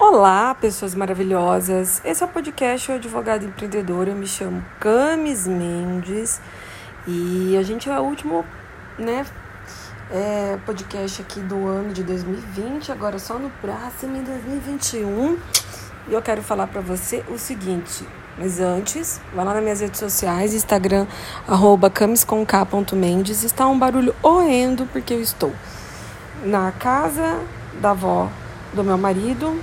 Olá, pessoas maravilhosas. Esse é o podcast O Advogado Empreendedor. Eu me chamo Camis Mendes e a gente é o último, né, é, podcast aqui do ano de 2020, agora só no próximo em 2021. E eu quero falar para você o seguinte, mas antes, vai lá nas minhas redes sociais, Instagram, arroba camisconk.mendes. Está um barulho horrendo porque eu estou na casa da avó do meu marido,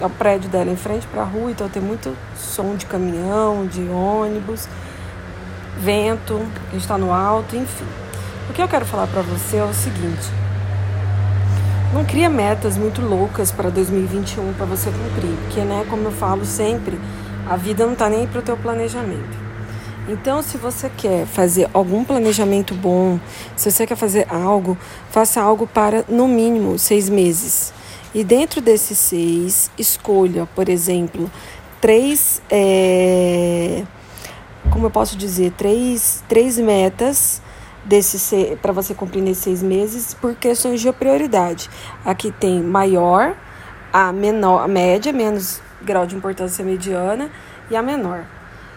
é o prédio dela em frente para a rua, então tem muito som de caminhão, de ônibus, vento, está no alto, enfim. O que eu quero falar para você é o seguinte: não cria metas muito loucas para 2021 para você cumprir, porque, né, como eu falo sempre, a vida não está nem para o teu planejamento. Então, se você quer fazer algum planejamento bom, se você quer fazer algo, faça algo para no mínimo seis meses. E dentro desses seis, escolha, por exemplo, três. É, como eu posso dizer? Três, três metas para você cumprir nesses seis meses por questões de prioridade. Aqui tem maior, a menor, a média, menos grau de importância mediana e a menor.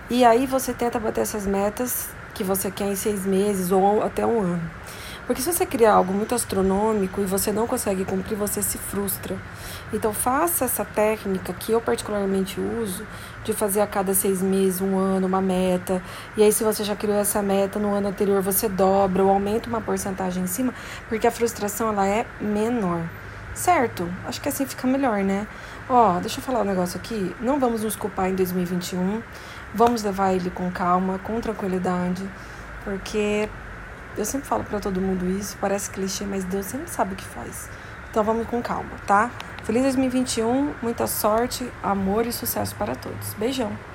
E aí você tenta bater essas metas que você quer em seis meses ou até um ano. Porque se você criar algo muito astronômico e você não consegue cumprir, você se frustra. Então faça essa técnica que eu particularmente uso de fazer a cada seis meses, um ano, uma meta. E aí, se você já criou essa meta no ano anterior, você dobra ou aumenta uma porcentagem em cima, porque a frustração ela é menor. Certo? Acho que assim fica melhor, né? Ó, deixa eu falar um negócio aqui. Não vamos nos culpar em 2021. Vamos levar ele com calma, com tranquilidade, porque eu sempre falo para todo mundo isso, parece clichê, mas Deus sempre sabe o que faz. Então vamos com calma, tá? Feliz 2021, muita sorte, amor e sucesso para todos. Beijão.